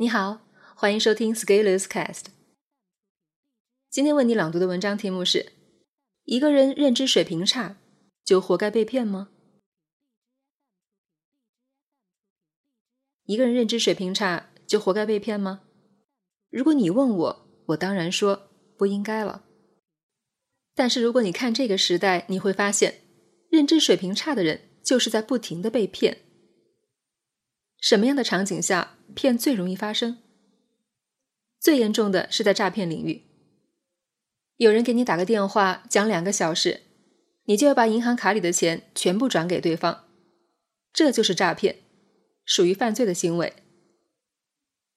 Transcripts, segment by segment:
你好，欢迎收听 Scalers Cast。今天为你朗读的文章题目是：一个人认知水平差，就活该被骗吗？一个人认知水平差，就活该被骗吗？如果你问我，我当然说不应该了。但是如果你看这个时代，你会发现，认知水平差的人就是在不停的被骗。什么样的场景下骗最容易发生？最严重的是在诈骗领域。有人给你打个电话，讲两个小时，你就要把银行卡里的钱全部转给对方，这就是诈骗，属于犯罪的行为。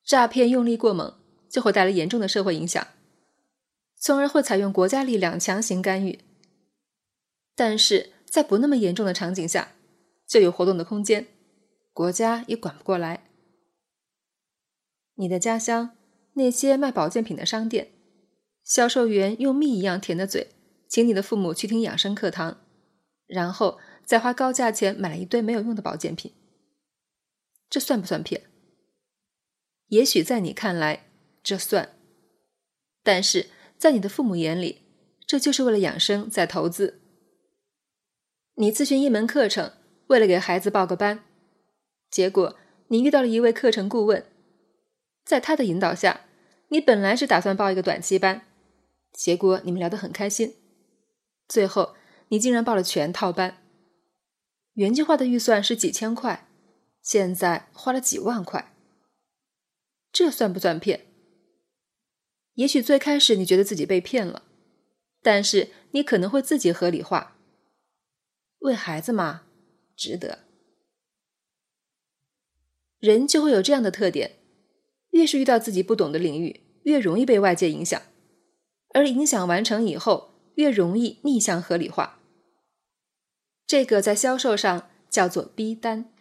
诈骗用力过猛。就会带来严重的社会影响，从而会采用国家力量强行干预。但是在不那么严重的场景下，就有活动的空间，国家也管不过来。你的家乡那些卖保健品的商店，销售员用蜜一样甜的嘴，请你的父母去听养生课堂，然后再花高价钱买了一堆没有用的保健品，这算不算骗？也许在你看来。这算，但是在你的父母眼里，这就是为了养生在投资。你咨询一门课程，为了给孩子报个班，结果你遇到了一位课程顾问，在他的引导下，你本来是打算报一个短期班，结果你们聊得很开心，最后你竟然报了全套班，原计划的预算是几千块，现在花了几万块，这算不算骗？也许最开始你觉得自己被骗了，但是你可能会自己合理化。为孩子嘛，值得。人就会有这样的特点：越是遇到自己不懂的领域，越容易被外界影响，而影响完成以后，越容易逆向合理化。这个在销售上叫做逼单。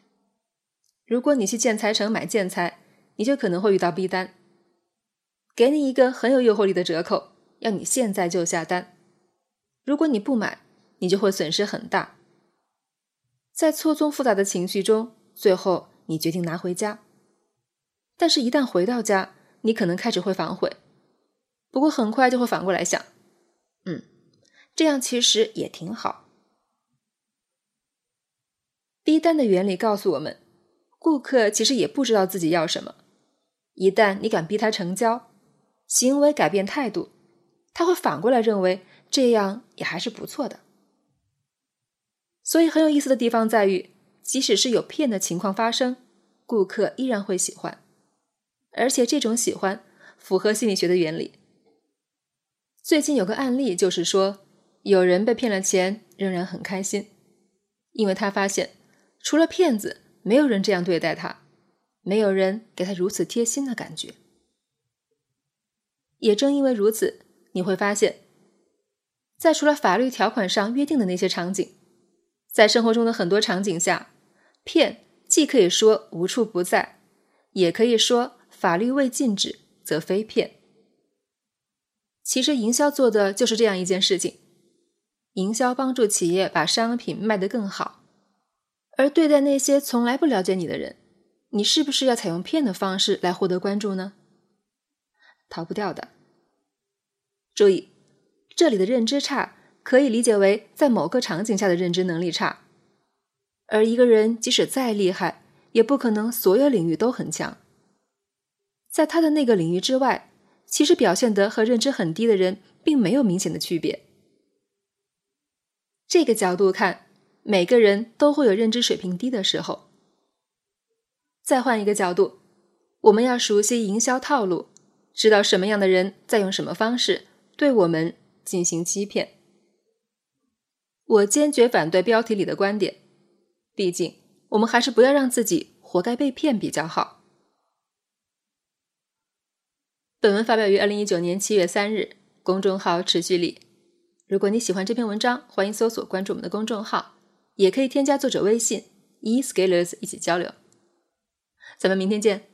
如果你去建材城买建材，你就可能会遇到逼单。给你一个很有诱惑力的折扣，要你现在就下单。如果你不买，你就会损失很大。在错综复杂的情绪中，最后你决定拿回家。但是，一旦回到家，你可能开始会反悔。不过，很快就会反过来想：嗯，这样其实也挺好。逼单的原理告诉我们，顾客其实也不知道自己要什么。一旦你敢逼他成交，行为改变态度，他会反过来认为这样也还是不错的。所以很有意思的地方在于，即使是有骗的情况发生，顾客依然会喜欢，而且这种喜欢符合心理学的原理。最近有个案例，就是说有人被骗了钱，仍然很开心，因为他发现除了骗子，没有人这样对待他，没有人给他如此贴心的感觉。也正因为如此，你会发现，在除了法律条款上约定的那些场景，在生活中的很多场景下，骗既可以说无处不在，也可以说法律未禁止则非骗。其实，营销做的就是这样一件事情：营销帮助企业把商品卖得更好，而对待那些从来不了解你的人，你是不是要采用骗的方式来获得关注呢？逃不掉的。注意，这里的认知差可以理解为在某个场景下的认知能力差。而一个人即使再厉害，也不可能所有领域都很强。在他的那个领域之外，其实表现得和认知很低的人并没有明显的区别。这个角度看，每个人都会有认知水平低的时候。再换一个角度，我们要熟悉营销套路。知道什么样的人在用什么方式对我们进行欺骗。我坚决反对标题里的观点，毕竟我们还是不要让自己活该被骗比较好。本文发表于二零一九年七月三日，公众号持续力。如果你喜欢这篇文章，欢迎搜索关注我们的公众号，也可以添加作者微信 e scalers 一起交流。咱们明天见。